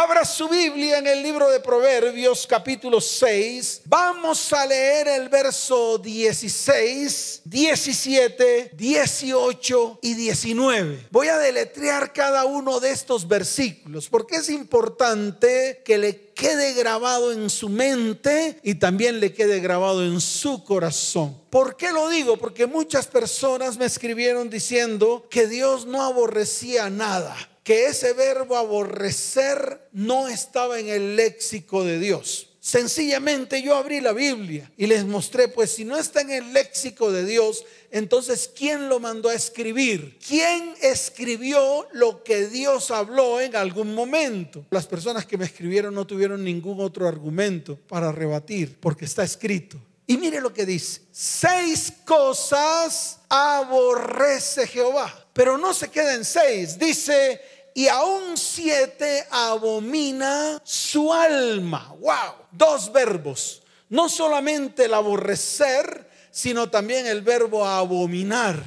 Abra su Biblia en el libro de Proverbios capítulo 6. Vamos a leer el verso 16, 17, 18 y 19. Voy a deletrear cada uno de estos versículos porque es importante que le quede grabado en su mente y también le quede grabado en su corazón. ¿Por qué lo digo? Porque muchas personas me escribieron diciendo que Dios no aborrecía nada que ese verbo aborrecer no estaba en el léxico de Dios. Sencillamente yo abrí la Biblia y les mostré, pues si no está en el léxico de Dios, entonces ¿quién lo mandó a escribir? ¿Quién escribió lo que Dios habló en algún momento? Las personas que me escribieron no tuvieron ningún otro argumento para rebatir, porque está escrito. Y mire lo que dice, seis cosas aborrece Jehová, pero no se queda en seis, dice y aún siete abomina su alma. Wow, dos verbos. No solamente el aborrecer, sino también el verbo abominar.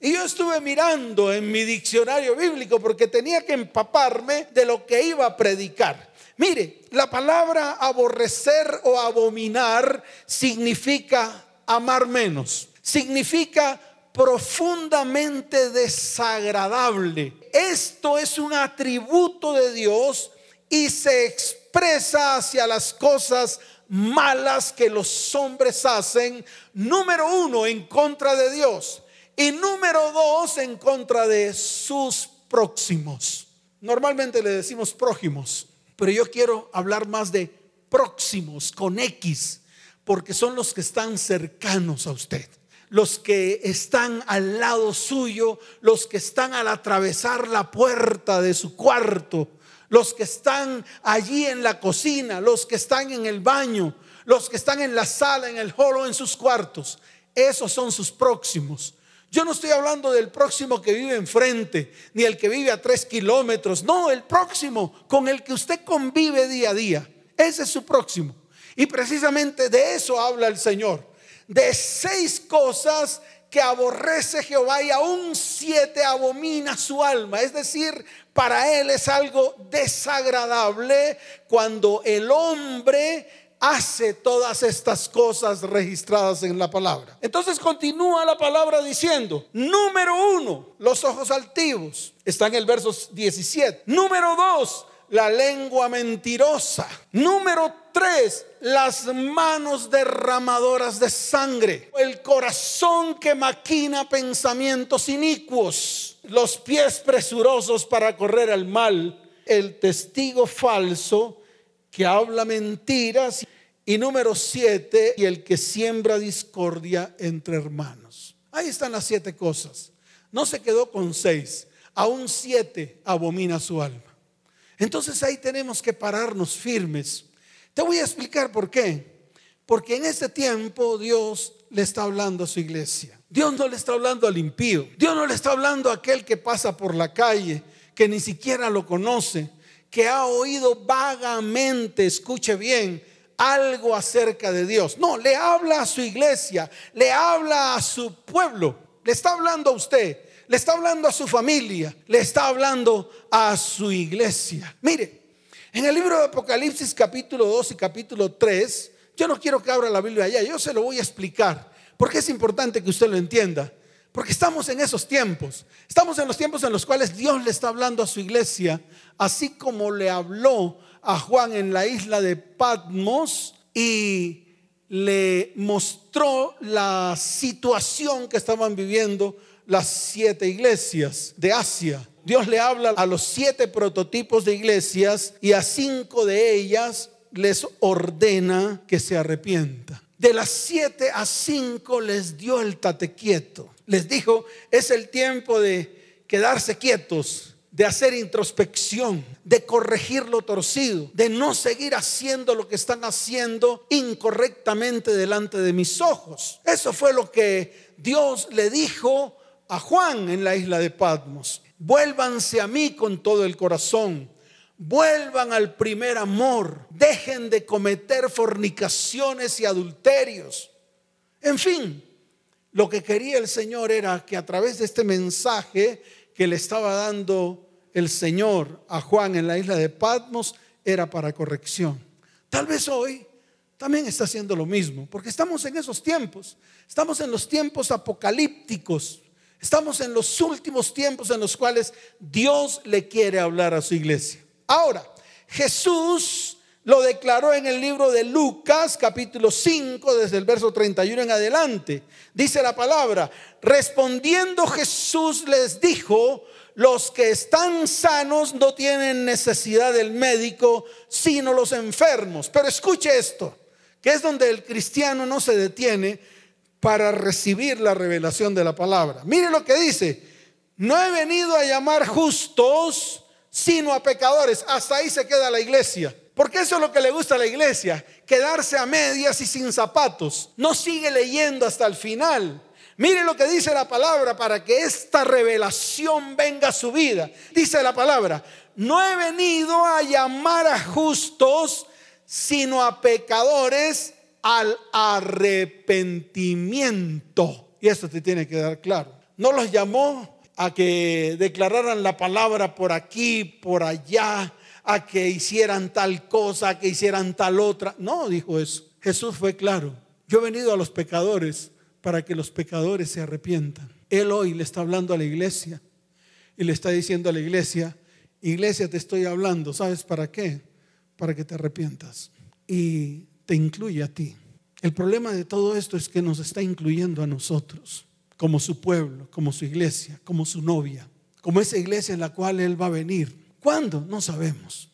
Y yo estuve mirando en mi diccionario bíblico porque tenía que empaparme de lo que iba a predicar. Mire, la palabra aborrecer o abominar significa amar menos. Significa profundamente desagradable. Esto es un atributo de Dios y se expresa hacia las cosas malas que los hombres hacen, número uno, en contra de Dios y número dos, en contra de sus próximos. Normalmente le decimos prójimos, pero yo quiero hablar más de próximos con X, porque son los que están cercanos a usted los que están al lado suyo, los que están al atravesar la puerta de su cuarto, los que están allí en la cocina, los que están en el baño, los que están en la sala, en el hall o en sus cuartos. Esos son sus próximos. Yo no estoy hablando del próximo que vive enfrente, ni el que vive a tres kilómetros. No, el próximo con el que usted convive día a día. Ese es su próximo. Y precisamente de eso habla el Señor de seis cosas que aborrece Jehová y aún siete abomina su alma. Es decir, para él es algo desagradable cuando el hombre hace todas estas cosas registradas en la palabra. Entonces continúa la palabra diciendo, número uno, los ojos altivos. Está en el verso 17. Número dos, la lengua mentirosa. Número tres, las manos derramadoras de sangre. El corazón que maquina pensamientos inicuos. Los pies presurosos para correr al mal. El testigo falso que habla mentiras. Y número siete, y el que siembra discordia entre hermanos. Ahí están las siete cosas. No se quedó con seis. Aún siete abomina su alma. Entonces ahí tenemos que pararnos firmes. Te voy a explicar por qué. Porque en este tiempo Dios le está hablando a su iglesia. Dios no le está hablando al impío. Dios no le está hablando a aquel que pasa por la calle, que ni siquiera lo conoce, que ha oído vagamente, escuche bien, algo acerca de Dios. No, le habla a su iglesia, le habla a su pueblo, le está hablando a usted le está hablando a su familia, le está hablando a su iglesia. Mire, en el libro de Apocalipsis capítulo 2 y capítulo 3, yo no quiero que abra la Biblia allá, yo se lo voy a explicar, porque es importante que usted lo entienda. Porque estamos en esos tiempos. Estamos en los tiempos en los cuales Dios le está hablando a su iglesia, así como le habló a Juan en la isla de Patmos y le mostró la situación que estaban viviendo las siete iglesias de Asia. Dios le habla a los siete prototipos de iglesias y a cinco de ellas les ordena que se arrepientan. De las siete a cinco les dio el tate quieto. Les dijo, es el tiempo de quedarse quietos, de hacer introspección, de corregir lo torcido, de no seguir haciendo lo que están haciendo incorrectamente delante de mis ojos. Eso fue lo que Dios le dijo a Juan en la isla de Patmos. Vuélvanse a mí con todo el corazón. Vuelvan al primer amor. Dejen de cometer fornicaciones y adulterios. En fin, lo que quería el Señor era que a través de este mensaje que le estaba dando el Señor a Juan en la isla de Patmos era para corrección. Tal vez hoy también está haciendo lo mismo, porque estamos en esos tiempos, estamos en los tiempos apocalípticos, estamos en los últimos tiempos en los cuales Dios le quiere hablar a su iglesia. Ahora, Jesús lo declaró en el libro de Lucas capítulo 5 desde el verso 31 en adelante. Dice la palabra, respondiendo Jesús les dijo, los que están sanos no tienen necesidad del médico, sino los enfermos. Pero escuche esto, que es donde el cristiano no se detiene para recibir la revelación de la palabra. Mire lo que dice, no he venido a llamar justos, sino a pecadores. Hasta ahí se queda la iglesia. Porque eso es lo que le gusta a la iglesia, quedarse a medias y sin zapatos. No sigue leyendo hasta el final. Mire lo que dice la palabra para que esta revelación venga a su vida. Dice la palabra, no he venido a llamar a justos, sino a pecadores al arrepentimiento. Y esto te tiene que dar claro. No los llamó a que declararan la palabra por aquí, por allá, a que hicieran tal cosa, a que hicieran tal otra. No, dijo eso. Jesús fue claro. Yo he venido a los pecadores para que los pecadores se arrepientan. Él hoy le está hablando a la iglesia y le está diciendo a la iglesia, iglesia te estoy hablando, ¿sabes para qué? Para que te arrepientas. Y te incluye a ti. El problema de todo esto es que nos está incluyendo a nosotros, como su pueblo, como su iglesia, como su novia, como esa iglesia en la cual Él va a venir. ¿Cuándo? No sabemos.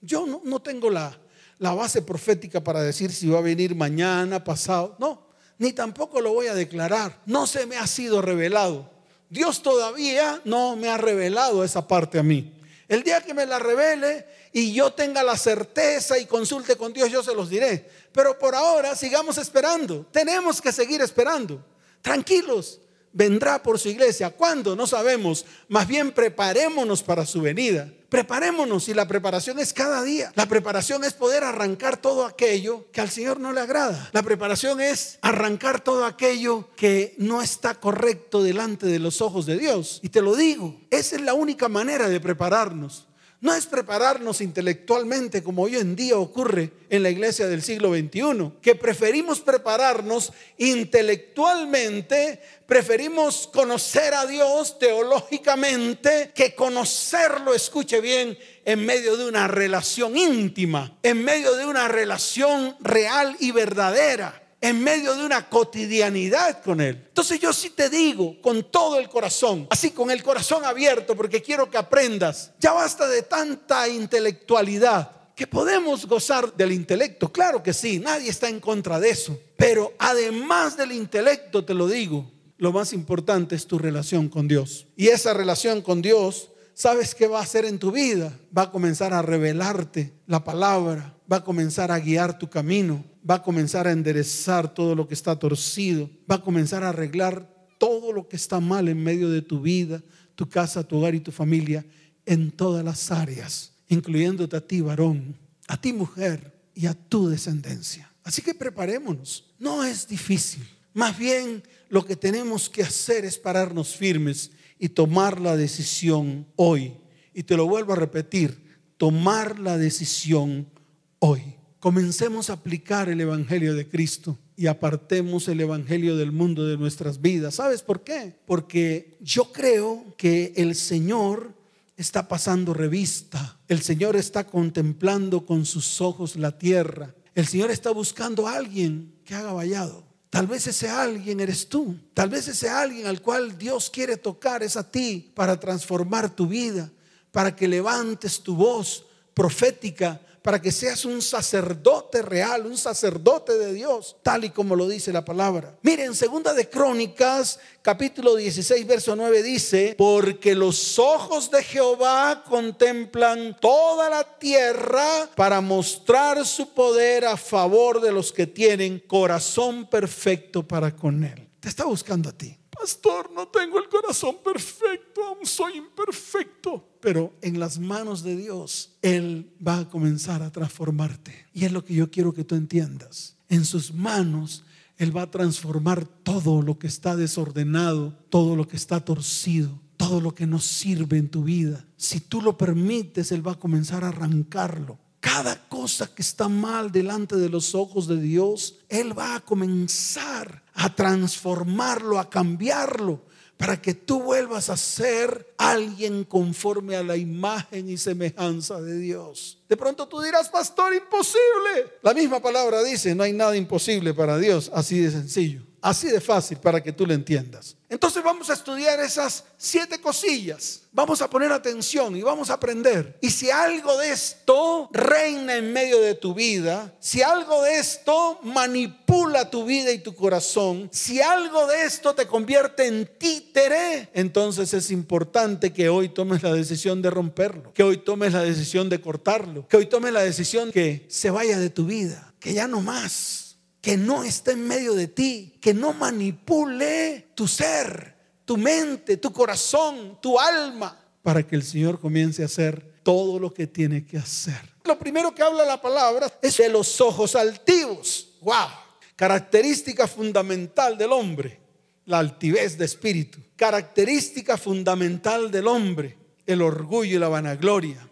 Yo no, tengo la, la base profética para decir si va a venir mañana, pasado. No, ni tampoco lo voy a declarar. No se me ha sido revelado. Dios todavía no me ha revelado esa parte a mí. El día que me la revele y yo tenga la certeza y consulte con Dios, yo se los diré. Pero por ahora sigamos esperando. Tenemos que seguir esperando. Tranquilos, vendrá por su iglesia. ¿Cuándo? No sabemos. Más bien preparémonos para su venida. Preparémonos y la preparación es cada día. La preparación es poder arrancar todo aquello que al Señor no le agrada. La preparación es arrancar todo aquello que no está correcto delante de los ojos de Dios. Y te lo digo, esa es la única manera de prepararnos. No es prepararnos intelectualmente como hoy en día ocurre en la iglesia del siglo XXI, que preferimos prepararnos intelectualmente, preferimos conocer a Dios teológicamente que conocerlo, escuche bien, en medio de una relación íntima, en medio de una relación real y verdadera en medio de una cotidianidad con Él. Entonces yo sí te digo con todo el corazón, así con el corazón abierto, porque quiero que aprendas, ya basta de tanta intelectualidad, que podemos gozar del intelecto, claro que sí, nadie está en contra de eso, pero además del intelecto, te lo digo, lo más importante es tu relación con Dios. Y esa relación con Dios ¿sabes qué va a hacer en tu vida? Va a comenzar a revelarte la palabra, va a comenzar a guiar tu camino, va a comenzar a enderezar todo lo que está torcido, va a comenzar a arreglar todo lo que está mal en medio de tu vida, tu casa, tu hogar y tu familia, en todas las áreas, incluyéndote a ti, varón, a ti, mujer, y a tu descendencia. Así que preparémonos. No es difícil. Más bien lo que tenemos que hacer es pararnos firmes y tomar la decisión hoy. Y te lo vuelvo a repetir, tomar la decisión hoy. Comencemos a aplicar el Evangelio de Cristo y apartemos el Evangelio del mundo de nuestras vidas. ¿Sabes por qué? Porque yo creo que el Señor está pasando revista. El Señor está contemplando con sus ojos la tierra. El Señor está buscando a alguien que haga vallado. Tal vez ese alguien eres tú. Tal vez ese alguien al cual Dios quiere tocar es a ti para transformar tu vida, para que levantes tu voz profética para que seas un sacerdote real, un sacerdote de Dios, tal y como lo dice la palabra. Miren, segunda de Crónicas, capítulo 16, verso 9 dice, porque los ojos de Jehová contemplan toda la tierra para mostrar su poder a favor de los que tienen corazón perfecto para con él. Te está buscando a ti. Pastor, no tengo el corazón perfecto, aún soy imperfecto. Pero en las manos de Dios, Él va a comenzar a transformarte. Y es lo que yo quiero que tú entiendas. En sus manos, Él va a transformar todo lo que está desordenado, todo lo que está torcido todo lo que no sirve en tu vida. Si tú lo permites, Él va a comenzar a arrancarlo. Cada cosa que está mal delante de los ojos de Dios, Él va a comenzar a transformarlo, a cambiarlo, para que tú vuelvas a ser alguien conforme a la imagen y semejanza de Dios. De pronto tú dirás, pastor, imposible. La misma palabra dice, no hay nada imposible para Dios, así de sencillo. Así de fácil para que tú lo entiendas. Entonces vamos a estudiar esas siete cosillas. Vamos a poner atención y vamos a aprender. Y si algo de esto reina en medio de tu vida, si algo de esto manipula tu vida y tu corazón, si algo de esto te convierte en títere, entonces es importante que hoy tomes la decisión de romperlo, que hoy tomes la decisión de cortarlo, que hoy tomes la decisión que se vaya de tu vida, que ya no más que no esté en medio de ti, que no manipule tu ser, tu mente, tu corazón, tu alma, para que el Señor comience a hacer todo lo que tiene que hacer. Lo primero que habla la palabra es de los ojos altivos. ¡Wow! Característica fundamental del hombre, la altivez de espíritu. Característica fundamental del hombre, el orgullo y la vanagloria.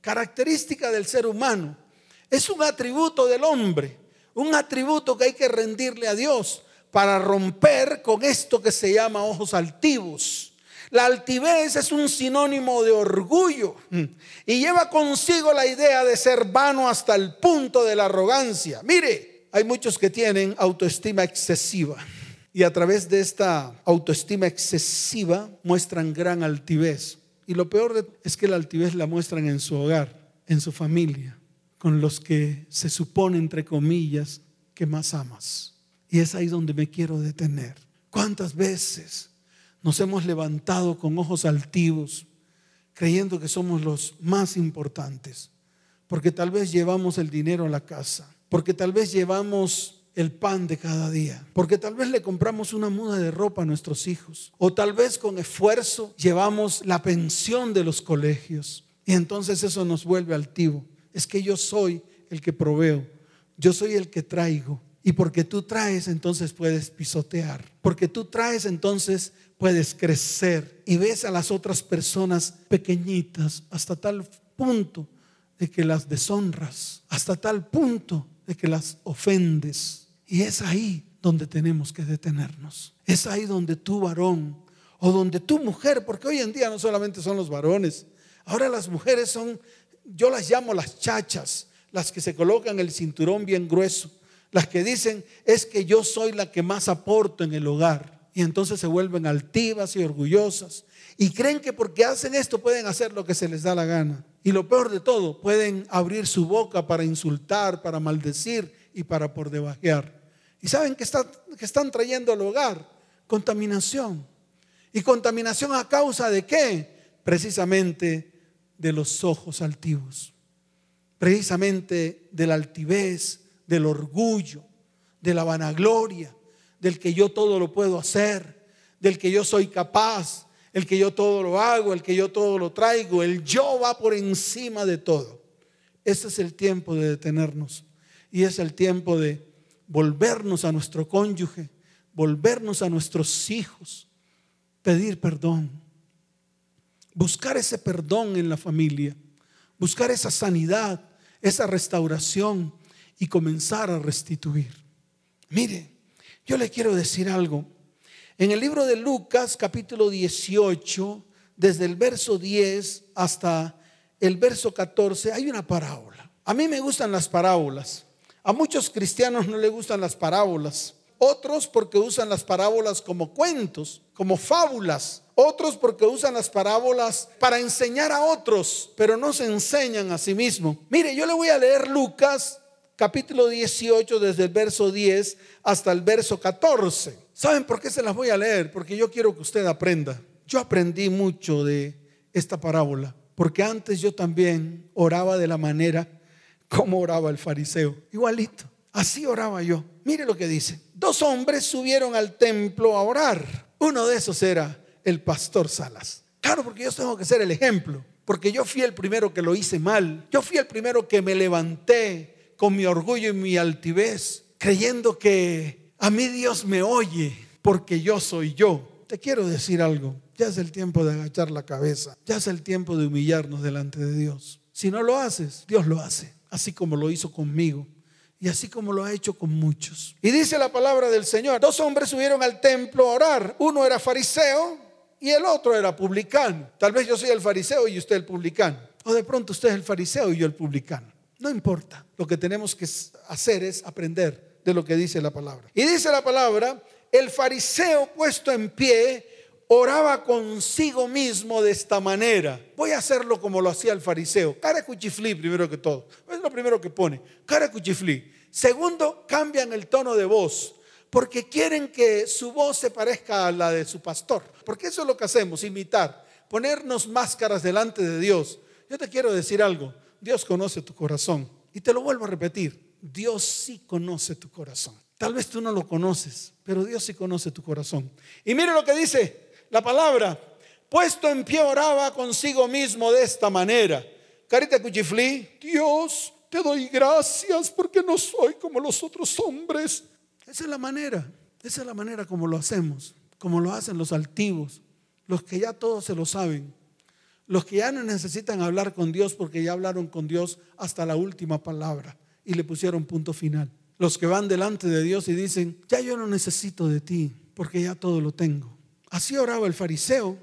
Característica del ser humano. Es un atributo del hombre un atributo que hay que rendirle a Dios para romper con esto que se llama ojos altivos. La altivez es un sinónimo de orgullo y lleva consigo la idea de ser vano hasta el punto de la arrogancia. Mire, hay muchos que tienen autoestima excesiva y a través de esta autoestima excesiva muestran gran altivez. Y lo peor es que la altivez la muestran en su hogar, en su familia con los que se supone, entre comillas, que más amas. Y es ahí donde me quiero detener. ¿Cuántas veces nos hemos levantado con ojos altivos, creyendo que somos los más importantes? Porque tal vez llevamos el dinero a la casa, porque tal vez llevamos el pan de cada día, porque tal vez le compramos una muda de ropa a nuestros hijos, o tal vez con esfuerzo llevamos la pensión de los colegios, y entonces eso nos vuelve altivo es que yo soy el que proveo, yo soy el que traigo. Y porque tú traes, entonces puedes pisotear. Porque tú traes, entonces puedes crecer. Y ves a las otras personas pequeñitas hasta tal punto de que las deshonras, hasta tal punto de que las ofendes. Y es ahí donde tenemos que detenernos. Es ahí donde tú varón o donde tu mujer, porque hoy en día no solamente son los varones, ahora las mujeres son yo las llamo las chachas, las que se colocan el cinturón bien grueso, las que dicen es que yo soy la que más aporto en el hogar. Y entonces se vuelven altivas y orgullosas. Y creen que porque hacen esto pueden hacer lo que se les da la gana. Y lo peor de todo, pueden abrir su boca para insultar, para maldecir y para por debajear. ¿Y saben que, que están trayendo al hogar? Contaminación. ¿Y contaminación a causa de qué? Precisamente de los ojos altivos, precisamente de la altivez, del orgullo, de la vanagloria, del que yo todo lo puedo hacer, del que yo soy capaz, el que yo todo lo hago, el que yo todo lo traigo, el yo va por encima de todo. Ese es el tiempo de detenernos y es el tiempo de volvernos a nuestro cónyuge, volvernos a nuestros hijos, pedir perdón buscar ese perdón en la familia, buscar esa sanidad, esa restauración y comenzar a restituir. Mire, yo le quiero decir algo. En el libro de Lucas capítulo 18, desde el verso 10 hasta el verso 14, hay una parábola. A mí me gustan las parábolas. A muchos cristianos no les gustan las parábolas. Otros porque usan las parábolas como cuentos, como fábulas otros porque usan las parábolas para enseñar a otros, pero no se enseñan a sí mismos. Mire, yo le voy a leer Lucas capítulo 18 desde el verso 10 hasta el verso 14. ¿Saben por qué se las voy a leer? Porque yo quiero que usted aprenda. Yo aprendí mucho de esta parábola, porque antes yo también oraba de la manera como oraba el fariseo, igualito. Así oraba yo. Mire lo que dice. Dos hombres subieron al templo a orar. Uno de esos era el pastor Salas. Claro, porque yo tengo que ser el ejemplo, porque yo fui el primero que lo hice mal, yo fui el primero que me levanté con mi orgullo y mi altivez, creyendo que a mí Dios me oye porque yo soy yo. Te quiero decir algo, Ya es el tiempo de agachar la cabeza. Ya es el tiempo de humillarnos delante de Dios. Si no lo haces, Dios lo hace, así como lo hizo conmigo y así como lo ha hecho con muchos. Y dice la palabra del Señor, dos hombres subieron al templo a orar. Uno era fariseo y el otro era publicano. Tal vez yo soy el fariseo y usted el publicano. O de pronto usted es el fariseo y yo el publicano. No importa. Lo que tenemos que hacer es aprender de lo que dice la palabra. Y dice la palabra, el fariseo puesto en pie oraba consigo mismo de esta manera. Voy a hacerlo como lo hacía el fariseo. Cara cuchiflí primero que todo. Primero que pone. Cara cuchiflí. Segundo, cambian el tono de voz. Porque quieren que su voz se parezca a la de su pastor. Porque eso es lo que hacemos, imitar. Ponernos máscaras delante de Dios. Yo te quiero decir algo. Dios conoce tu corazón. Y te lo vuelvo a repetir. Dios sí conoce tu corazón. Tal vez tú no lo conoces, pero Dios sí conoce tu corazón. Y mire lo que dice la palabra, puesto en pie oraba consigo mismo de esta manera. Carita Cuchiflí, Dios, te doy gracias porque no soy como los otros hombres. Esa es la manera, esa es la manera como lo hacemos, como lo hacen los altivos, los que ya todos se lo saben, los que ya no necesitan hablar con Dios porque ya hablaron con Dios hasta la última palabra y le pusieron punto final. Los que van delante de Dios y dicen, ya yo no necesito de ti porque ya todo lo tengo. Así oraba el fariseo.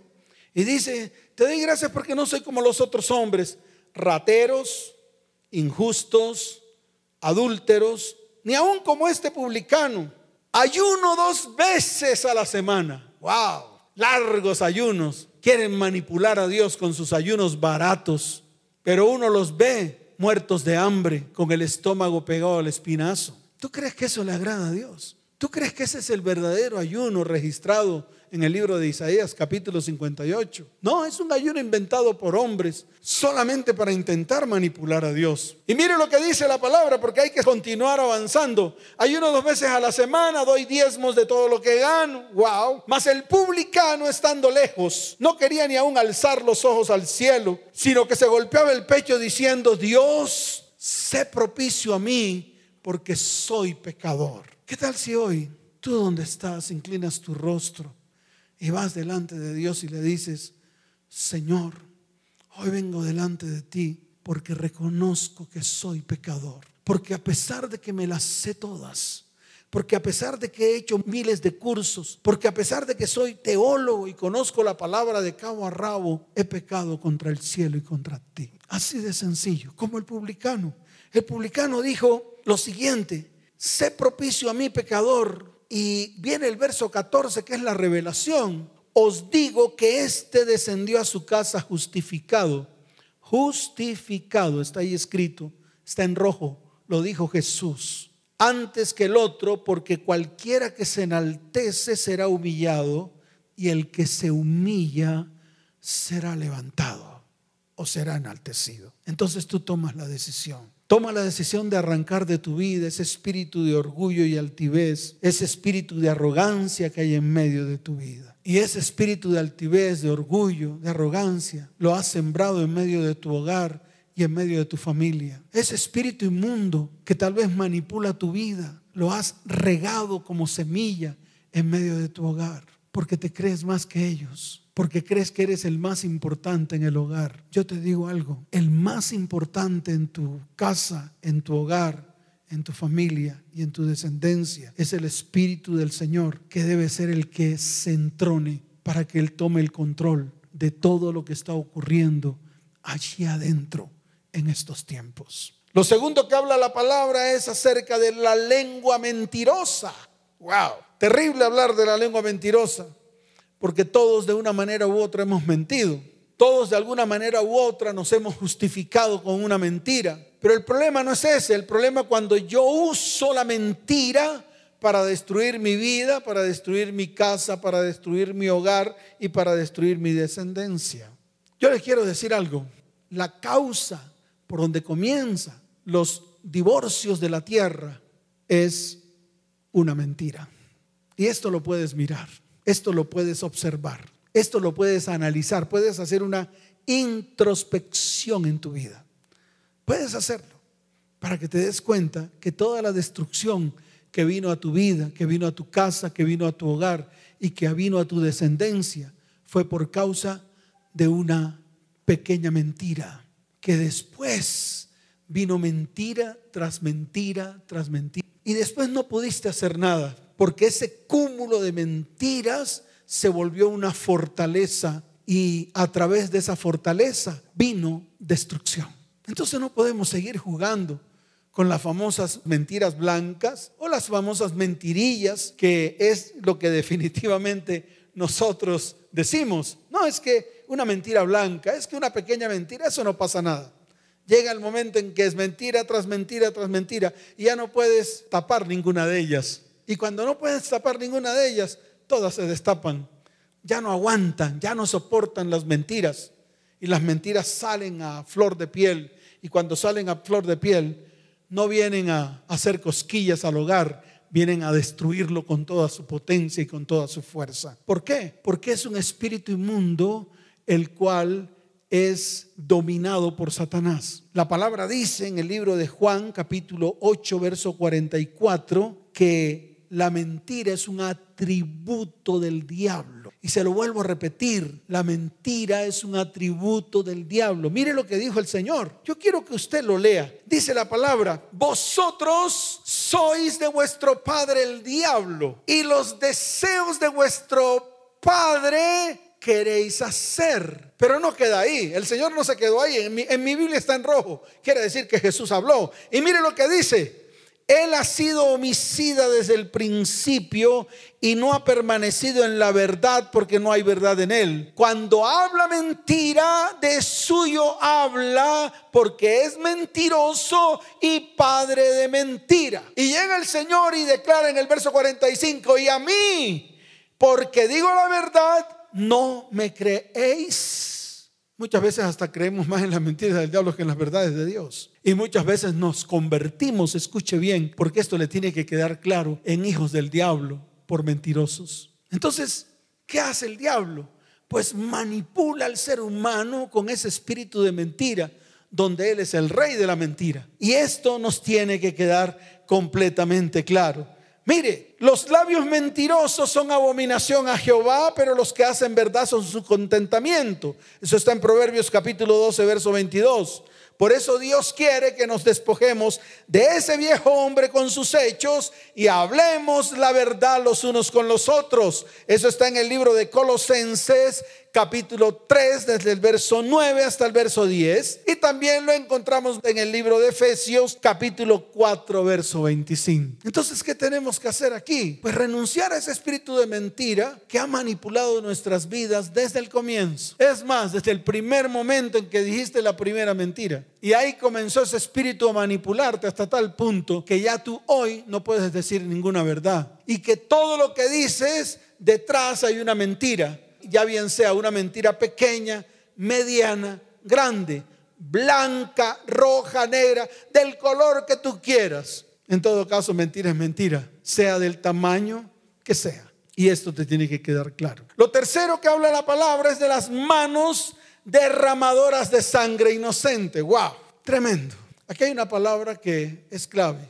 Y dice, te doy gracias porque no soy como los otros hombres, rateros, injustos, adúlteros, ni aún como este publicano. Ayuno dos veces a la semana. ¡Wow! Largos ayunos. Quieren manipular a Dios con sus ayunos baratos, pero uno los ve muertos de hambre, con el estómago pegado al espinazo. ¿Tú crees que eso le agrada a Dios? ¿Tú crees que ese es el verdadero ayuno registrado en el libro de Isaías capítulo 58. No, es un ayuno inventado por hombres solamente para intentar manipular a Dios. Y mire lo que dice la palabra porque hay que continuar avanzando. Ayuno dos veces a la semana, doy diezmos de todo lo que gano. Wow. Mas el publicano estando lejos no quería ni aún alzar los ojos al cielo, sino que se golpeaba el pecho diciendo, Dios, sé propicio a mí porque soy pecador. ¿Qué tal si hoy tú donde estás inclinas tu rostro? Y vas delante de Dios y le dices, Señor, hoy vengo delante de ti porque reconozco que soy pecador. Porque a pesar de que me las sé todas, porque a pesar de que he hecho miles de cursos, porque a pesar de que soy teólogo y conozco la palabra de cabo a rabo, he pecado contra el cielo y contra ti. Así de sencillo, como el publicano. El publicano dijo lo siguiente, sé propicio a mi pecador y viene el verso 14 que es la revelación. Os digo que éste descendió a su casa justificado. Justificado, está ahí escrito, está en rojo, lo dijo Jesús. Antes que el otro, porque cualquiera que se enaltece será humillado y el que se humilla será levantado o será enaltecido. Entonces tú tomas la decisión. Toma la decisión de arrancar de tu vida ese espíritu de orgullo y altivez, ese espíritu de arrogancia que hay en medio de tu vida. Y ese espíritu de altivez, de orgullo, de arrogancia, lo has sembrado en medio de tu hogar y en medio de tu familia. Ese espíritu inmundo que tal vez manipula tu vida, lo has regado como semilla en medio de tu hogar, porque te crees más que ellos porque crees que eres el más importante en el hogar. Yo te digo algo, el más importante en tu casa, en tu hogar, en tu familia y en tu descendencia es el Espíritu del Señor, que debe ser el que se entrone para que Él tome el control de todo lo que está ocurriendo allí adentro en estos tiempos. Lo segundo que habla la palabra es acerca de la lengua mentirosa. Wow, terrible hablar de la lengua mentirosa porque todos de una manera u otra hemos mentido. Todos de alguna manera u otra nos hemos justificado con una mentira. Pero el problema no es ese, el problema cuando yo uso la mentira para destruir mi vida, para destruir mi casa, para destruir mi hogar y para destruir mi descendencia. Yo les quiero decir algo, la causa por donde comienza los divorcios de la tierra es una mentira. Y esto lo puedes mirar. Esto lo puedes observar, esto lo puedes analizar, puedes hacer una introspección en tu vida. Puedes hacerlo para que te des cuenta que toda la destrucción que vino a tu vida, que vino a tu casa, que vino a tu hogar y que vino a tu descendencia, fue por causa de una pequeña mentira, que después vino mentira tras mentira tras mentira. Y después no pudiste hacer nada, porque ese cúmulo de mentiras se volvió una fortaleza y a través de esa fortaleza vino destrucción. Entonces no podemos seguir jugando con las famosas mentiras blancas o las famosas mentirillas, que es lo que definitivamente nosotros decimos. No es que una mentira blanca, es que una pequeña mentira, eso no pasa nada. Llega el momento en que es mentira tras mentira tras mentira y ya no puedes tapar ninguna de ellas. Y cuando no puedes tapar ninguna de ellas, todas se destapan. Ya no aguantan, ya no soportan las mentiras. Y las mentiras salen a flor de piel. Y cuando salen a flor de piel, no vienen a hacer cosquillas al hogar, vienen a destruirlo con toda su potencia y con toda su fuerza. ¿Por qué? Porque es un espíritu inmundo el cual es dominado por Satanás. La palabra dice en el libro de Juan capítulo 8 verso 44 que la mentira es un atributo del diablo. Y se lo vuelvo a repetir, la mentira es un atributo del diablo. Mire lo que dijo el Señor. Yo quiero que usted lo lea. Dice la palabra, vosotros sois de vuestro padre el diablo y los deseos de vuestro padre queréis hacer. Pero no queda ahí. El Señor no se quedó ahí. En mi, en mi Biblia está en rojo. Quiere decir que Jesús habló. Y mire lo que dice. Él ha sido homicida desde el principio y no ha permanecido en la verdad porque no hay verdad en él. Cuando habla mentira, de suyo habla porque es mentiroso y padre de mentira. Y llega el Señor y declara en el verso 45, y a mí, porque digo la verdad, no me creéis. Muchas veces hasta creemos más en las mentiras del diablo que en las verdades de Dios. Y muchas veces nos convertimos, escuche bien, porque esto le tiene que quedar claro, en hijos del diablo por mentirosos. Entonces, ¿qué hace el diablo? Pues manipula al ser humano con ese espíritu de mentira, donde él es el rey de la mentira. Y esto nos tiene que quedar completamente claro. Mire, los labios mentirosos son abominación a Jehová, pero los que hacen verdad son su contentamiento. Eso está en Proverbios capítulo 12, verso 22. Por eso Dios quiere que nos despojemos de ese viejo hombre con sus hechos y hablemos la verdad los unos con los otros. Eso está en el libro de Colosenses capítulo 3, desde el verso 9 hasta el verso 10. Y también lo encontramos en el libro de Efesios, capítulo 4, verso 25. Entonces, ¿qué tenemos que hacer aquí? Pues renunciar a ese espíritu de mentira que ha manipulado nuestras vidas desde el comienzo. Es más, desde el primer momento en que dijiste la primera mentira. Y ahí comenzó ese espíritu a manipularte hasta tal punto que ya tú hoy no puedes decir ninguna verdad. Y que todo lo que dices, detrás hay una mentira ya bien sea una mentira pequeña, mediana, grande, blanca, roja, negra, del color que tú quieras. En todo caso, mentira es mentira, sea del tamaño que sea. Y esto te tiene que quedar claro. Lo tercero que habla la palabra es de las manos derramadoras de sangre inocente. ¡Wow! Tremendo. Aquí hay una palabra que es clave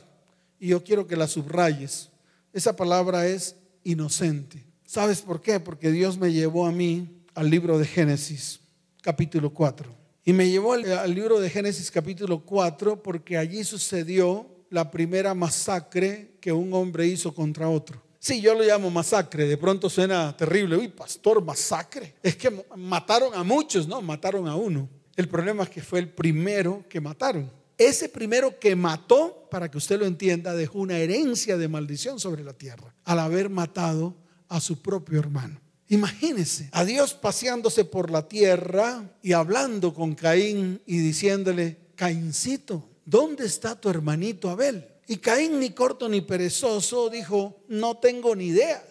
y yo quiero que la subrayes. Esa palabra es inocente. ¿Sabes por qué? Porque Dios me llevó a mí al libro de Génesis, capítulo 4. Y me llevó al, libro de Génesis, capítulo 4, porque allí sucedió la primera masacre que un hombre hizo contra otro. Sí, yo lo llamo masacre, de pronto suena terrible. Uy, pastor, masacre. Es que mataron a muchos, no, mataron a uno. El problema es que fue el primero que mataron. Ese primero que mató, para que usted lo entienda, dejó una herencia de maldición sobre la tierra al haber matado a su propio hermano. Imagínese a Dios paseándose por la tierra y hablando con Caín y diciéndole, Caíncito, ¿dónde está tu hermanito Abel? Y Caín, ni corto ni perezoso, dijo, no tengo ni idea.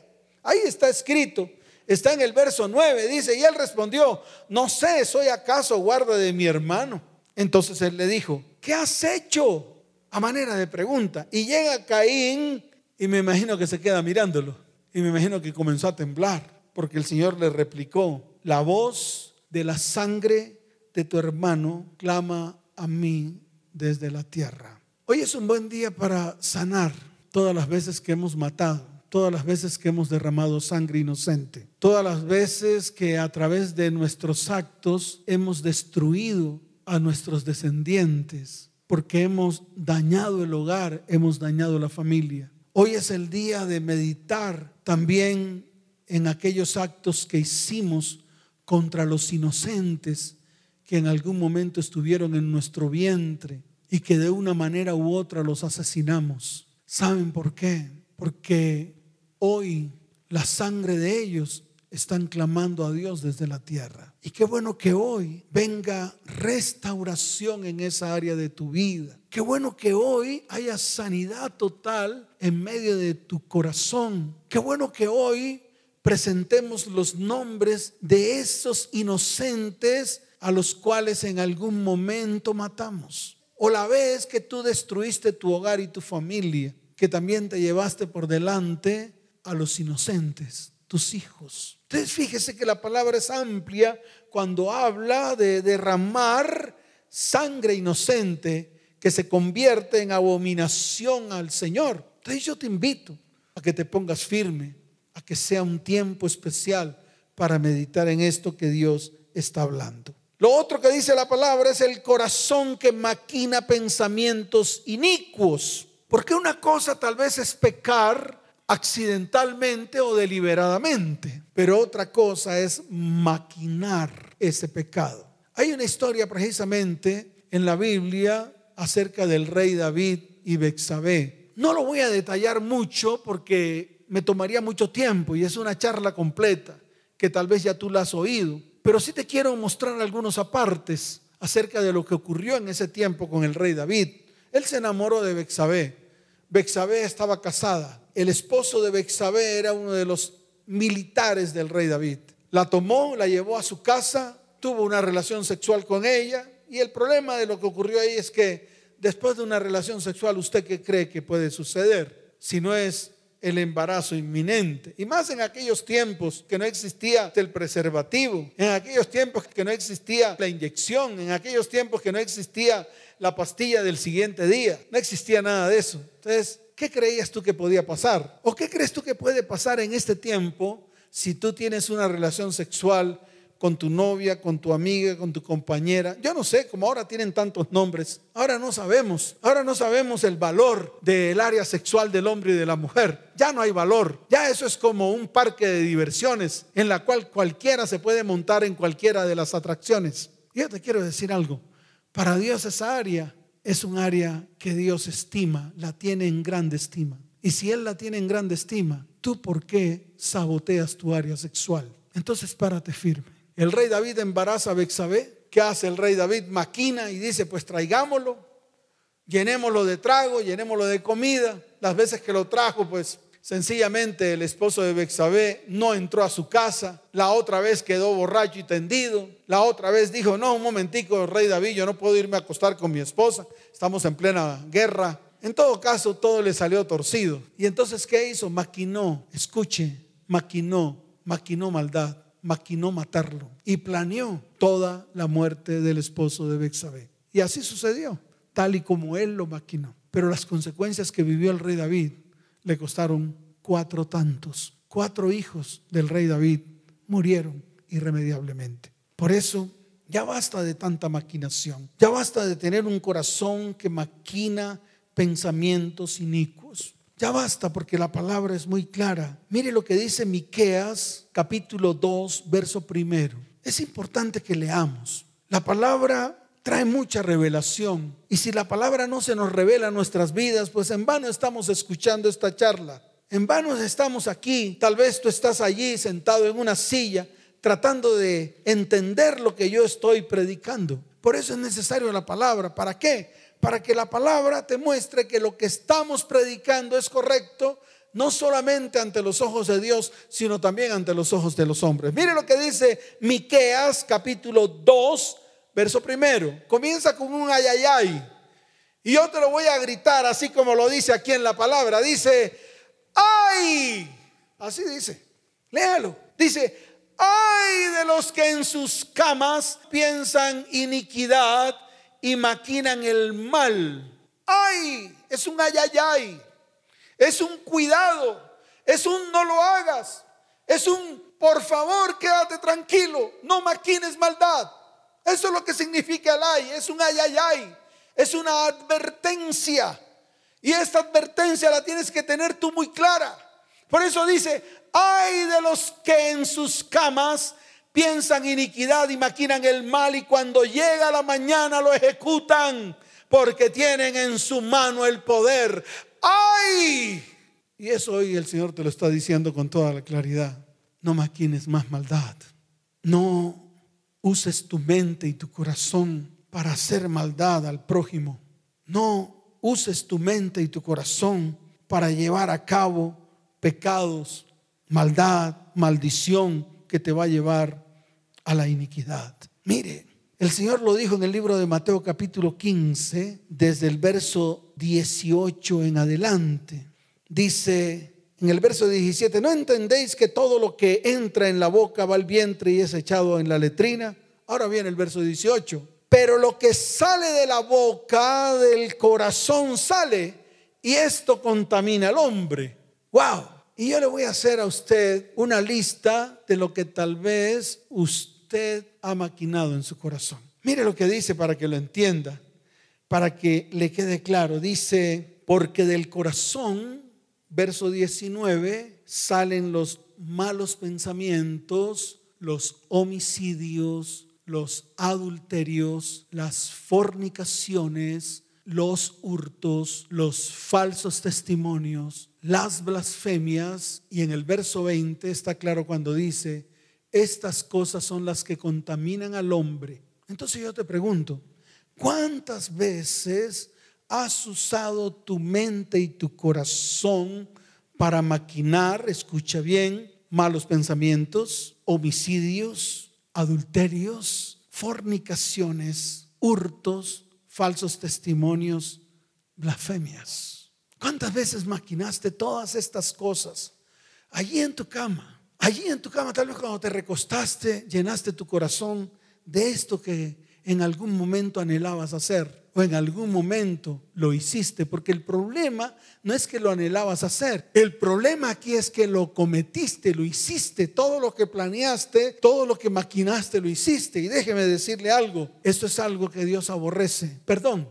Ahí está escrito, está en el verso 9, dice, y él respondió, no sé, ¿soy acaso guarda de mi hermano? Entonces él le dijo, ¿qué has hecho? A manera de pregunta. Y llega Caín y me imagino que se queda mirándolo. Y me imagino que comenzó a temblar porque el Señor le replicó, la voz de la sangre de tu hermano clama a mí desde la tierra. Hoy es un buen día para sanar todas las veces que hemos matado todas las veces que hemos derramado sangre inocente, todas las veces que a través de nuestros actos hemos destruido a nuestros descendientes, porque hemos dañado el hogar, hemos dañado la familia. Hoy es el día de meditar también en aquellos actos que hicimos contra los inocentes que en algún momento estuvieron en nuestro vientre y que de una manera u otra los asesinamos. ¿Saben por qué? Porque hoy la sangre de ellos están clamando a Dios desde la tierra. Y qué bueno que hoy venga restauración en esa área de tu vida. Qué bueno que hoy haya sanidad total en medio de tu corazón. Qué bueno que hoy presentemos los nombres de esos inocentes a los cuales en algún momento matamos. O la vez que tú destruiste tu hogar y tu familia, que también te llevaste por delante a los inocentes, tus hijos. Entonces fíjese que la palabra es amplia cuando habla de derramar sangre inocente que se convierte en abominación al Señor. Entonces yo te invito a que te pongas firme, a que sea un tiempo especial para meditar en esto que Dios está hablando. Lo otro que dice la palabra es el corazón que maquina pensamientos inicuos. Porque una cosa tal vez es pecar accidentalmente o deliberadamente, pero otra cosa es maquinar ese pecado. Hay una historia precisamente en la Biblia acerca del rey David y Bexabé. No lo voy a detallar mucho porque me tomaría mucho tiempo y es una charla completa que tal vez ya tú la has oído, pero sí te quiero mostrar algunos apartes acerca de lo que ocurrió en ese tiempo con el rey David. Él se enamoró de Bexabé. Bexabé estaba casada el esposo de Bexabé era uno de los militares del rey David. La tomó, la llevó a su casa, tuvo una relación sexual con ella y el problema de lo que ocurrió ahí es que después de una relación sexual, ¿usted qué cree que puede suceder? Si no es el embarazo inminente. Y más en aquellos tiempos que no existía el preservativo, en aquellos tiempos que no existía la inyección, en aquellos tiempos que no existía la pastilla del siguiente día. No existía nada de eso. Entonces, ¿qué creías tú que podía pasar? ¿O qué crees tú que puede pasar en este tiempo si tú tienes una relación sexual con tu novia, con tu amiga, con tu compañera? Yo no sé, como ahora tienen tantos nombres, ahora no sabemos, ahora no sabemos el valor del área sexual del hombre y de la mujer. Ya no hay valor, ya eso es como un parque de diversiones en la cual cualquiera se puede montar en cualquiera de las atracciones. Yo te quiero decir algo, para Dios esa área es un área que Dios estima, la tiene en grande estima. Y si Él la tiene en grande estima, ¿tú por qué saboteas tu área sexual? Entonces párate firme. El rey David embaraza a Bexabé. ¿Qué hace el rey David? Maquina y dice, pues traigámoslo, llenémoslo de trago, llenémoslo de comida. Las veces que lo trajo, pues Sencillamente el esposo de Bexabé no entró a su casa, la otra vez quedó borracho y tendido, la otra vez dijo, no, un momentico, rey David, yo no puedo irme a acostar con mi esposa, estamos en plena guerra. En todo caso, todo le salió torcido. Y entonces, ¿qué hizo? Maquinó, escuche, maquinó, maquinó maldad, maquinó matarlo y planeó toda la muerte del esposo de Bexabé. Y así sucedió, tal y como él lo maquinó. Pero las consecuencias que vivió el rey David le costaron cuatro tantos. Cuatro hijos del rey David murieron irremediablemente. Por eso ya basta de tanta maquinación. Ya basta de tener un corazón que maquina pensamientos inicuos. Ya basta porque la palabra es muy clara. Mire lo que dice Miqueas capítulo 2, verso primero. Es importante que leamos. La palabra trae mucha revelación. Y si la palabra no se nos revela en nuestras vidas, pues en vano estamos escuchando esta charla. En vano estamos aquí. Tal vez tú estás allí sentado en una silla tratando de entender lo que yo estoy predicando. Por eso es necesario la palabra. ¿Para qué? Para que la palabra te muestre que lo que estamos predicando es correcto, no solamente ante los ojos de Dios, sino también ante los ojos de los hombres. Mire lo que dice Miqueas capítulo 2, Verso primero, comienza con un ayayay. Y yo te lo voy a gritar así como lo dice aquí en la palabra. Dice, ay. Así dice. Léalo. Dice, ay de los que en sus camas piensan iniquidad y maquinan el mal. Ay, es un ayayay. Es un cuidado. Es un no lo hagas. Es un por favor quédate tranquilo. No maquines maldad. Eso es lo que significa el ay. Es un ay, ay, ay. Es una advertencia. Y esta advertencia la tienes que tener tú muy clara. Por eso dice, ay de los que en sus camas piensan iniquidad y maquinan el mal y cuando llega la mañana lo ejecutan porque tienen en su mano el poder. ¡Ay! Y eso hoy el Señor te lo está diciendo con toda la claridad. No maquines más maldad. No uses tu mente y tu corazón para hacer maldad al prójimo. No uses tu mente y tu corazón para llevar a cabo pecados, maldad, maldición que te va a llevar a la iniquidad. Mire, el Señor lo dijo en el libro de Mateo capítulo 15, desde el verso 18 en adelante. Dice en el verso 17, ¿no entendéis que todo lo que entra en la boca va al vientre y es echado en la letrina? Ahora viene el verso 18. Pero lo que sale de la boca, del corazón sale, y esto contamina al hombre. ¡Wow! Y yo le voy a hacer a usted una lista de lo que tal vez usted ha maquinado en su corazón. Mire lo que dice para que lo entienda, para que le quede claro. Dice, porque del corazón, verso 19, salen los malos pensamientos, los homicidios, los adulterios, las fornicaciones, los hurtos, los falsos testimonios, las blasfemias, y en el verso 20 está claro cuando dice, estas cosas son las que contaminan al hombre. Entonces yo te pregunto, ¿cuántas veces has usado tu mente y tu corazón para maquinar, escucha bien, malos pensamientos, homicidios, adulterios, fornicaciones, hurtos, falsos testimonios, blasfemias. ¿Cuántas veces maquinaste todas estas cosas? Allí en tu cama, allí en tu cama, tal vez cuando te recostaste, llenaste tu corazón de esto que en algún momento anhelabas hacer o en algún momento lo hiciste, porque el problema no es que lo anhelabas hacer, el problema aquí es que lo cometiste, lo hiciste, todo lo que planeaste, todo lo que maquinaste, lo hiciste. Y déjeme decirle algo, esto es algo que Dios aborrece, perdón,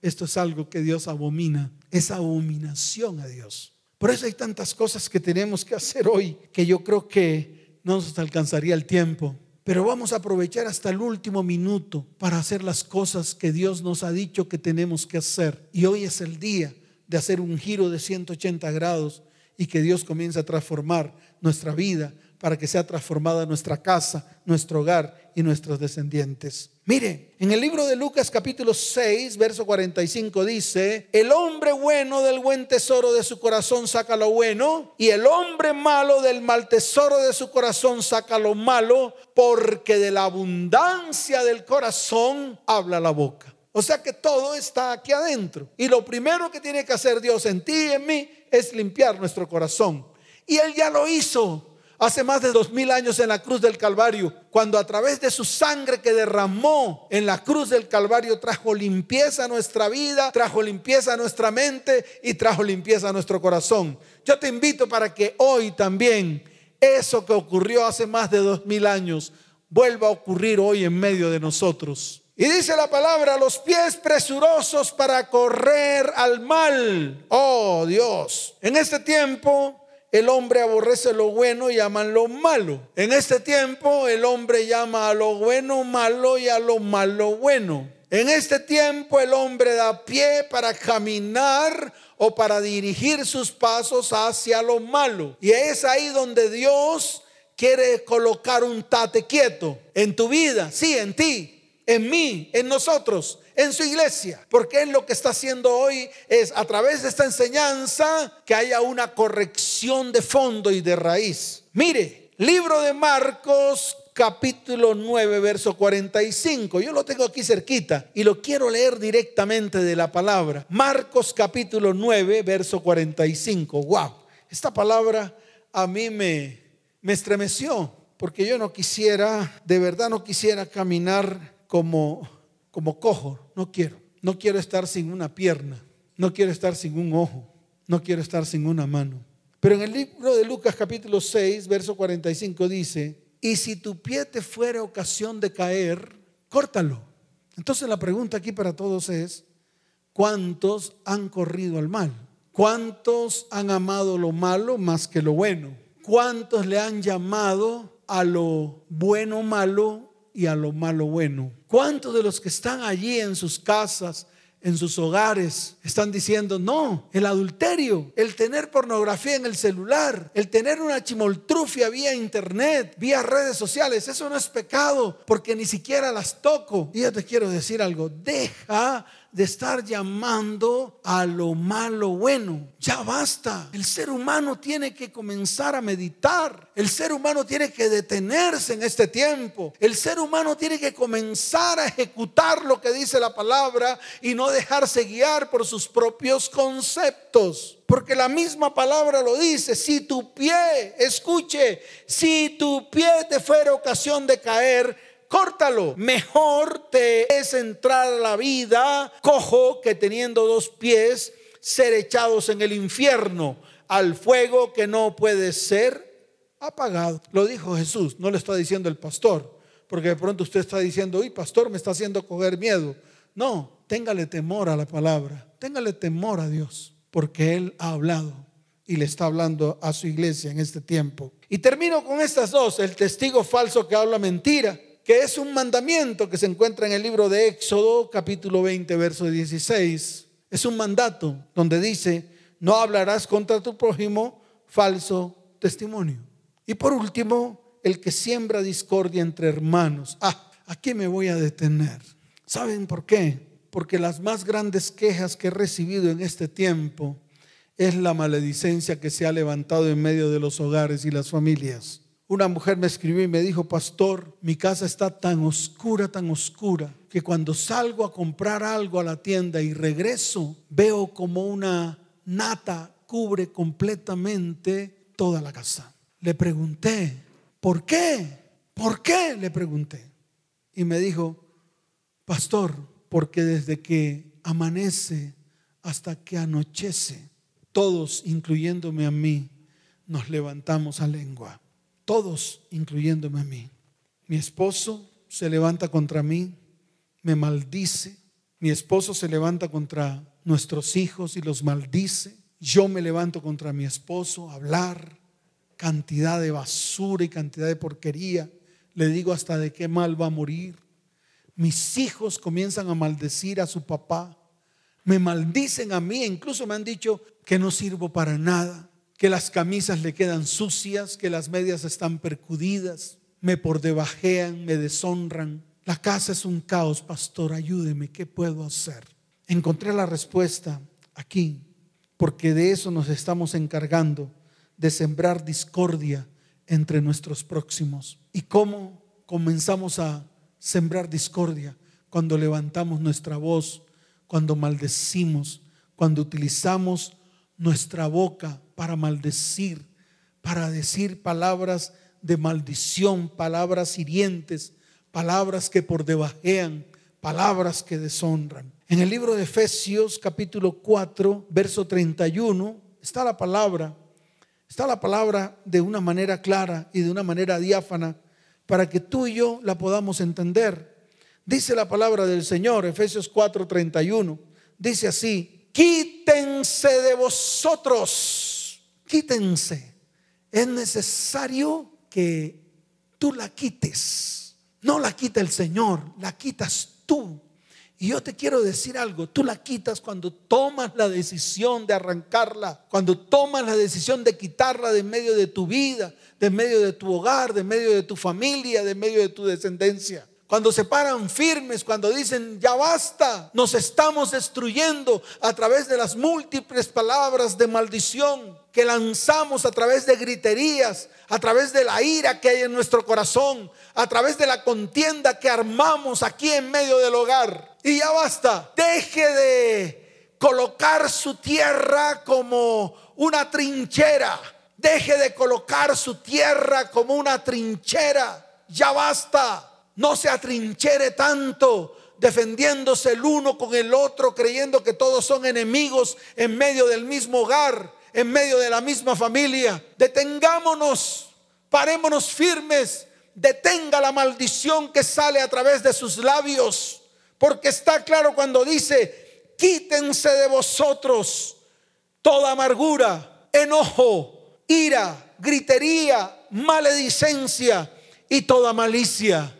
esto es algo que Dios abomina, es abominación a Dios. Por eso hay tantas cosas que tenemos que hacer hoy que yo creo que no nos alcanzaría el tiempo. Pero vamos a aprovechar hasta el último minuto para hacer las cosas que Dios nos ha dicho que tenemos que hacer. Y hoy es el día de hacer un giro de 180 grados y que Dios comience a transformar nuestra vida para que sea transformada nuestra casa, nuestro hogar y nuestros descendientes. Mire, en el libro de Lucas capítulo 6, verso 45 dice, el hombre bueno del buen tesoro de su corazón saca lo bueno y el hombre malo del mal tesoro de su corazón saca lo malo, porque de la abundancia del corazón habla la boca. O sea que todo está aquí adentro. Y lo primero que tiene que hacer Dios en ti y en mí es limpiar nuestro corazón. Y Él ya lo hizo hace más de dos mil años en la cruz del Calvario, cuando a través de su sangre que derramó en la cruz del Calvario trajo limpieza a nuestra vida, trajo limpieza a nuestra mente y trajo limpieza a nuestro corazón. Yo te invito para que hoy también eso que ocurrió hace más de dos mil años vuelva a ocurrir hoy en medio de nosotros. Y dice la palabra, los pies presurosos para correr al mal. Oh Dios, en este tiempo el hombre aborrece lo bueno y ama lo malo. En este tiempo el hombre llama a lo bueno malo y a lo malo bueno. En este tiempo el hombre da pie para caminar o para dirigir sus pasos hacia lo malo. Y es ahí donde Dios quiere colocar un tate quieto en tu vida, sí, en ti, en mí, en nosotros en su iglesia. Porque Él lo que está haciendo hoy es a través de esta enseñanza que haya una corrección de fondo y de raíz. Mire, libro de Marcos capítulo 9, verso 45. Yo lo tengo aquí cerquita y lo quiero leer directamente de la palabra. Marcos capítulo 9, verso 45. Wow, esta palabra a mí me, me estremeció porque yo no quisiera, de verdad no quisiera caminar como como cojo, no quiero. No quiero estar sin una pierna, no quiero estar sin un ojo, no quiero estar sin una mano. Pero en el libro de Lucas capítulo 6, verso 45 dice, y si tu pie te fuera ocasión de caer, córtalo. Entonces la pregunta aquí para todos es, ¿cuántos han corrido al mal? ¿Cuántos han amado lo malo más que lo bueno? ¿Cuántos le han llamado a lo bueno malo y a lo malo bueno? ¿Cuántos de los que están allí en sus casas, en sus hogares están diciendo, no, el adulterio, el tener pornografía en el celular, el tener una chimoltrufia vía internet, vía redes sociales, eso no es pecado porque ni siquiera las toco. Y yo te quiero decir algo, deja de estar llamando a lo malo bueno. Ya basta. El ser humano tiene que comenzar a meditar. El ser humano tiene que detenerse en este tiempo. El ser humano tiene que comenzar a ejecutar lo que dice la palabra y no dejarse guiar por sus propios conceptos. Porque la misma palabra lo dice, si tu pie, escuche, si tu pie te fuera ocasión de caer, córtalo. Mejor te es entrar a la vida cojo que teniendo dos pies ser echados en el infierno al fuego que no puede ser apagado. Lo dijo Jesús, no lo está diciendo el pastor, porque de pronto usted está diciendo, uy, pastor, me está haciendo coger miedo. No, téngale temor a la palabra, téngale temor a Dios, porque Él ha hablado y le está hablando a su iglesia en este tiempo. Y termino con estas dos, el testigo falso que habla mentira que es un mandamiento que se encuentra en el libro de Éxodo, capítulo 20, verso 16. Es un mandato donde dice, no hablarás contra tu prójimo falso testimonio. Y por último, el que siembra discordia entre hermanos. Ah, aquí me voy a detener. ¿Saben por qué? Porque las más grandes quejas que he recibido en este tiempo es la maledicencia que se ha levantado en medio de los hogares y las familias. Una mujer me escribió y me dijo, pastor, mi casa está tan oscura, tan oscura, que cuando salgo a comprar algo a la tienda y regreso, veo como una nata cubre completamente toda la casa. Le pregunté, ¿por qué? ¿Por qué? Le pregunté. Y me dijo, pastor, porque desde que amanece hasta que anochece, todos, incluyéndome a mí, nos levantamos a lengua todos, incluyéndome a mí. Mi esposo se levanta contra mí, me maldice. Mi esposo se levanta contra nuestros hijos y los maldice. Yo me levanto contra mi esposo hablar cantidad de basura y cantidad de porquería. Le digo hasta de qué mal va a morir. Mis hijos comienzan a maldecir a su papá. Me maldicen a mí, incluso me han dicho que no sirvo para nada que las camisas le quedan sucias, que las medias están percudidas, me por debajean, me deshonran. La casa es un caos, pastor, ayúdeme, ¿qué puedo hacer? Encontré la respuesta aquí, porque de eso nos estamos encargando, de sembrar discordia entre nuestros próximos. ¿Y cómo comenzamos a sembrar discordia? Cuando levantamos nuestra voz, cuando maldecimos, cuando utilizamos nuestra boca para maldecir, para decir palabras de maldición, palabras hirientes, palabras que por debajean, palabras que deshonran. En el libro de Efesios capítulo 4, verso 31, está la palabra, está la palabra de una manera clara y de una manera diáfana para que tú y yo la podamos entender. Dice la palabra del Señor, Efesios 4, 31, dice así, quítense de vosotros, quítense. Es necesario que tú la quites. No la quita el Señor, la quitas tú. Y yo te quiero decir algo, tú la quitas cuando tomas la decisión de arrancarla, cuando tomas la decisión de quitarla de medio de tu vida, de medio de tu hogar, de medio de tu familia, de medio de tu descendencia cuando se paran firmes, cuando dicen, ya basta, nos estamos destruyendo a través de las múltiples palabras de maldición que lanzamos a través de griterías, a través de la ira que hay en nuestro corazón, a través de la contienda que armamos aquí en medio del hogar. Y ya basta, deje de colocar su tierra como una trinchera. Deje de colocar su tierra como una trinchera. Ya basta no se atrinchere tanto defendiéndose el uno con el otro, creyendo que todos son enemigos en medio del mismo hogar. En medio de la misma familia. Detengámonos, parémonos firmes, detenga la maldición que sale a través de sus labios, porque está claro cuando dice, quítense de vosotros toda amargura, enojo, ira, gritería, maledicencia y toda malicia.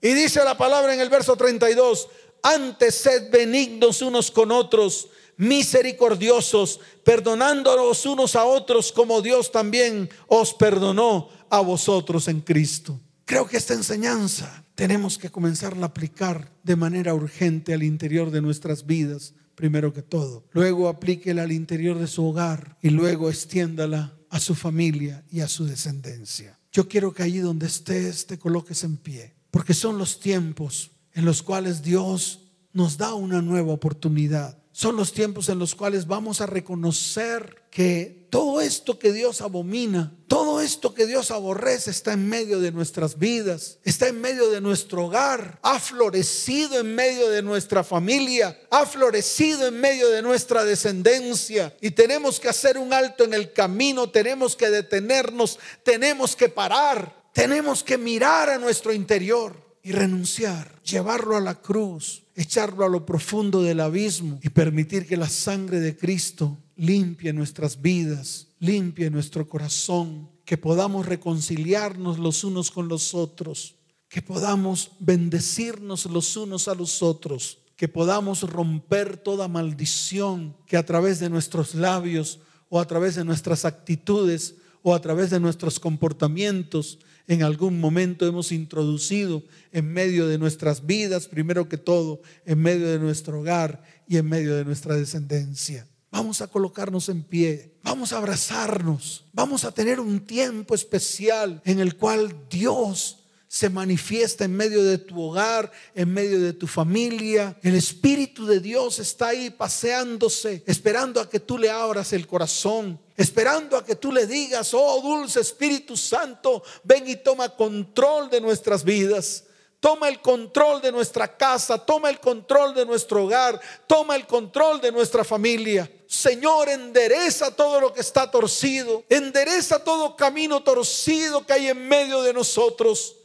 Y dice la palabra en el verso 32, antes sed benignos unos con otros, misericordiosos, perdonándonos unos a otros como Dios también os perdonó a vosotros en Cristo. Creo que esta enseñanza tenemos que comenzarla a aplicar de manera urgente al interior de nuestras vidas, primero que todo. Luego aplíquela al interior de su hogar y luego extiéndala a su familia y a su descendencia. Yo quiero que allí donde estés te coloques en pie, porque son los tiempos en los cuales Dios nos da una nueva oportunidad. Son los tiempos en los cuales vamos a reconocer que todo esto que Dios abomina, todo esto que Dios aborrece está en medio de nuestras vidas, está en medio de nuestro hogar, ha florecido en medio de nuestra familia, ha florecido en medio de nuestra descendencia. Y tenemos que hacer un alto en el camino, tenemos que detenernos, tenemos que parar, tenemos que mirar a nuestro interior y renunciar, llevarlo a la cruz, echarlo a lo profundo del abismo y permitir que la sangre de Cristo limpie nuestras vidas, limpie nuestro corazón, que podamos reconciliarnos los unos con los otros, que podamos bendecirnos los unos a los otros, que podamos romper toda maldición que a través de nuestros labios o a través de nuestras actitudes o a través de nuestros comportamientos en algún momento hemos introducido en medio de nuestras vidas, primero que todo, en medio de nuestro hogar y en medio de nuestra descendencia. Vamos a colocarnos en pie, vamos a abrazarnos, vamos a tener un tiempo especial en el cual Dios se manifiesta en medio de tu hogar, en medio de tu familia. El Espíritu de Dios está ahí paseándose, esperando a que tú le abras el corazón, esperando a que tú le digas, oh dulce Espíritu Santo, ven y toma control de nuestras vidas. Toma el control de nuestra casa, toma el control de nuestro hogar, toma el control de nuestra familia. Señor, endereza todo lo que está torcido, endereza todo camino torcido que hay en medio de nosotros.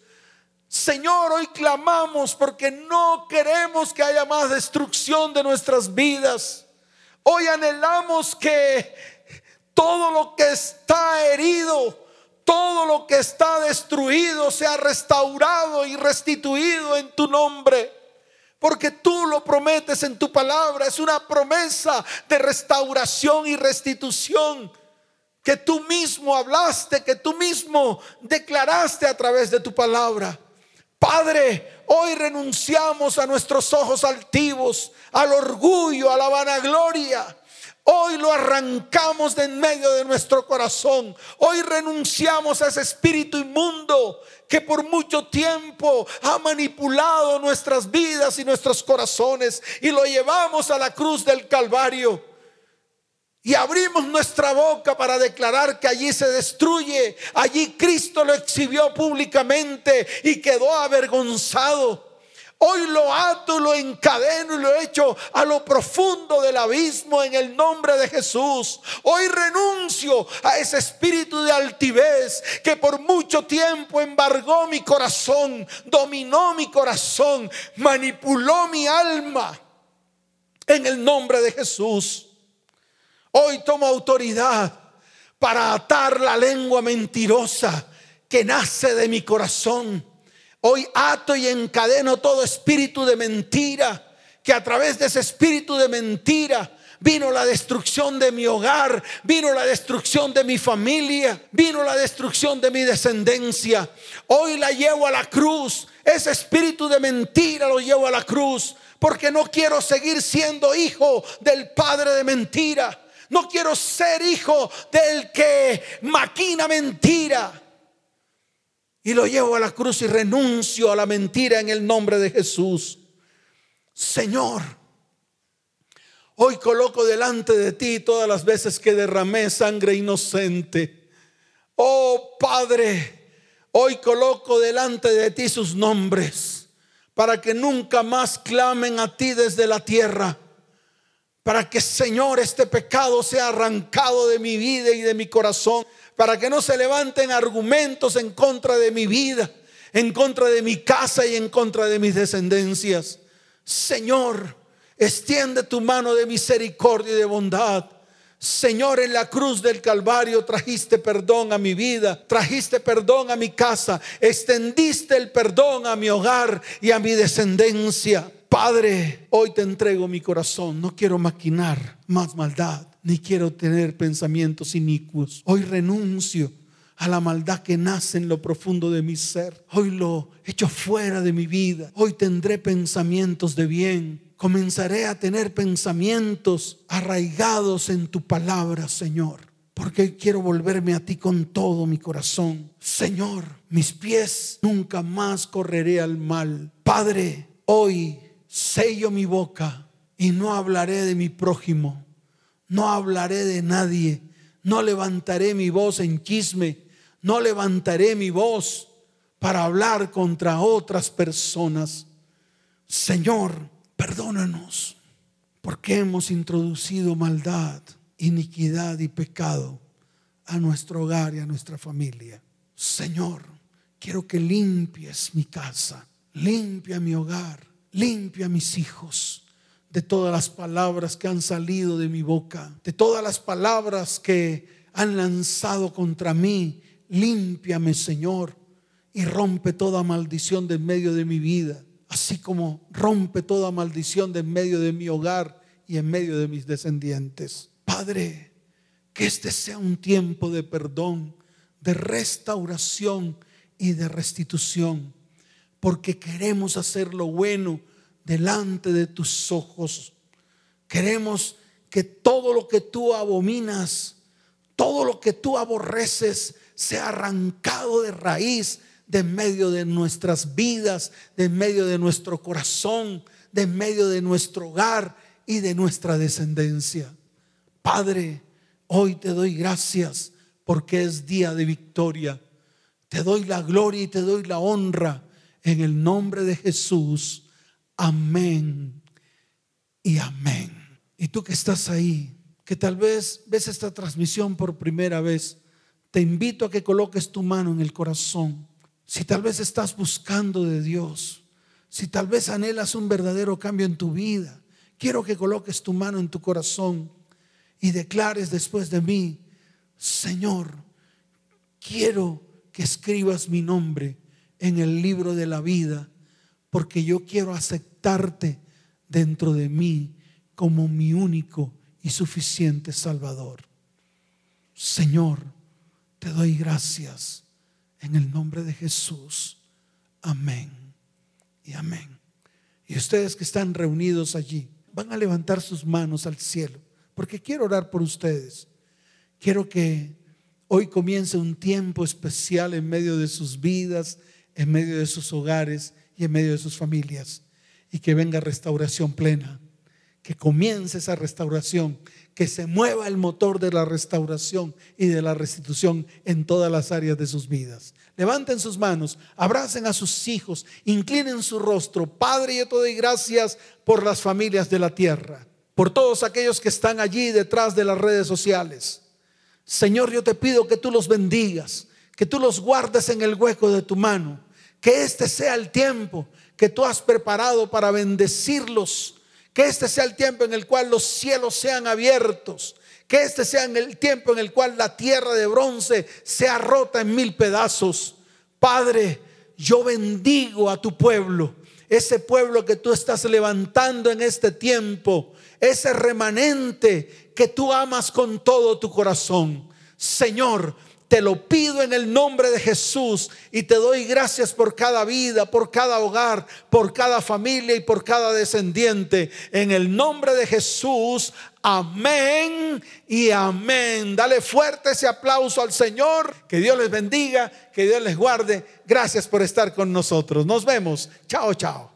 Señor, hoy clamamos porque no queremos que haya más destrucción de nuestras vidas. Hoy anhelamos que todo lo que está herido, todo lo que está destruido sea restaurado y restituido en tu nombre. Porque tú lo prometes en tu palabra. Es una promesa de restauración y restitución que tú mismo hablaste, que tú mismo declaraste a través de tu palabra. Padre, hoy renunciamos a nuestros ojos altivos, al orgullo, a la vanagloria. Hoy lo arrancamos de en medio de nuestro corazón. Hoy renunciamos a ese espíritu inmundo que por mucho tiempo ha manipulado nuestras vidas y nuestros corazones y lo llevamos a la cruz del Calvario y abrimos nuestra boca para declarar que allí se destruye, allí Cristo lo exhibió públicamente y quedó avergonzado. Hoy lo ato, lo encadeno y lo echo a lo profundo del abismo en el nombre de Jesús. Hoy renuncio a ese espíritu de altivez que por mucho tiempo embargó mi corazón, dominó mi corazón, manipuló mi alma en el nombre de Jesús. Hoy tomo autoridad para atar la lengua mentirosa que nace de mi corazón. Hoy ato y encadeno todo espíritu de mentira, que a través de ese espíritu de mentira vino la destrucción de mi hogar, vino la destrucción de mi familia, vino la destrucción de mi descendencia. Hoy la llevo a la cruz, ese espíritu de mentira lo llevo a la cruz, porque no quiero seguir siendo hijo del padre de mentira. No quiero ser hijo del que maquina mentira. Y lo llevo a la cruz y renuncio a la mentira en el nombre de Jesús. Señor, hoy coloco delante de ti todas las veces que derramé sangre inocente. Oh Padre, hoy coloco delante de ti sus nombres para que nunca más clamen a ti desde la tierra para que Señor este pecado sea arrancado de mi vida y de mi corazón, para que no se levanten argumentos en contra de mi vida, en contra de mi casa y en contra de mis descendencias. Señor, extiende tu mano de misericordia y de bondad. Señor, en la cruz del Calvario trajiste perdón a mi vida, trajiste perdón a mi casa, extendiste el perdón a mi hogar y a mi descendencia. Padre, hoy te entrego mi corazón, no quiero maquinar más maldad, ni quiero tener pensamientos inicuos. Hoy renuncio a la maldad que nace en lo profundo de mi ser. Hoy lo echo fuera de mi vida. Hoy tendré pensamientos de bien. Comenzaré a tener pensamientos arraigados en tu palabra, Señor. Porque quiero volverme a ti con todo mi corazón. Señor, mis pies nunca más correré al mal. Padre, hoy sello mi boca y no hablaré de mi prójimo. No hablaré de nadie. No levantaré mi voz en chisme no levantaré mi voz para hablar contra otras personas. Señor, perdónanos porque hemos introducido maldad, iniquidad y pecado a nuestro hogar y a nuestra familia. Señor, quiero que limpies mi casa, limpia mi hogar, limpia mis hijos de todas las palabras que han salido de mi boca, de todas las palabras que han lanzado contra mí límpiame Señor y rompe toda maldición de en medio de mi vida, así como rompe toda maldición de en medio de mi hogar y en medio de mis descendientes. Padre, que este sea un tiempo de perdón, de restauración y de restitución, porque queremos hacer lo bueno delante de tus ojos. Queremos que todo lo que tú abominas, todo lo que tú aborreces, sea arrancado de raíz de medio de nuestras vidas, de medio de nuestro corazón, de medio de nuestro hogar y de nuestra descendencia. Padre, hoy te doy gracias porque es día de victoria. Te doy la gloria y te doy la honra en el nombre de Jesús. Amén y amén. Y tú que estás ahí, que tal vez ves esta transmisión por primera vez, te invito a que coloques tu mano en el corazón. Si tal vez estás buscando de Dios, si tal vez anhelas un verdadero cambio en tu vida, quiero que coloques tu mano en tu corazón y declares después de mí, Señor, quiero que escribas mi nombre en el libro de la vida, porque yo quiero aceptarte dentro de mí como mi único y suficiente Salvador. Señor, te doy gracias en el nombre de Jesús. Amén y amén. Y ustedes que están reunidos allí, van a levantar sus manos al cielo, porque quiero orar por ustedes. Quiero que hoy comience un tiempo especial en medio de sus vidas, en medio de sus hogares y en medio de sus familias. Y que venga restauración plena. Que comience esa restauración que se mueva el motor de la restauración y de la restitución en todas las áreas de sus vidas. Levanten sus manos, abracen a sus hijos, inclinen su rostro. Padre, yo te doy gracias por las familias de la tierra, por todos aquellos que están allí detrás de las redes sociales. Señor, yo te pido que tú los bendigas, que tú los guardes en el hueco de tu mano, que este sea el tiempo que tú has preparado para bendecirlos que este sea el tiempo en el cual los cielos sean abiertos. Que este sea el tiempo en el cual la tierra de bronce sea rota en mil pedazos. Padre, yo bendigo a tu pueblo. Ese pueblo que tú estás levantando en este tiempo. Ese remanente que tú amas con todo tu corazón. Señor, te lo pido en el nombre de Jesús y te doy gracias por cada vida, por cada hogar, por cada familia y por cada descendiente. En el nombre de Jesús, amén y amén. Dale fuerte ese aplauso al Señor. Que Dios les bendiga, que Dios les guarde. Gracias por estar con nosotros. Nos vemos. Chao, chao.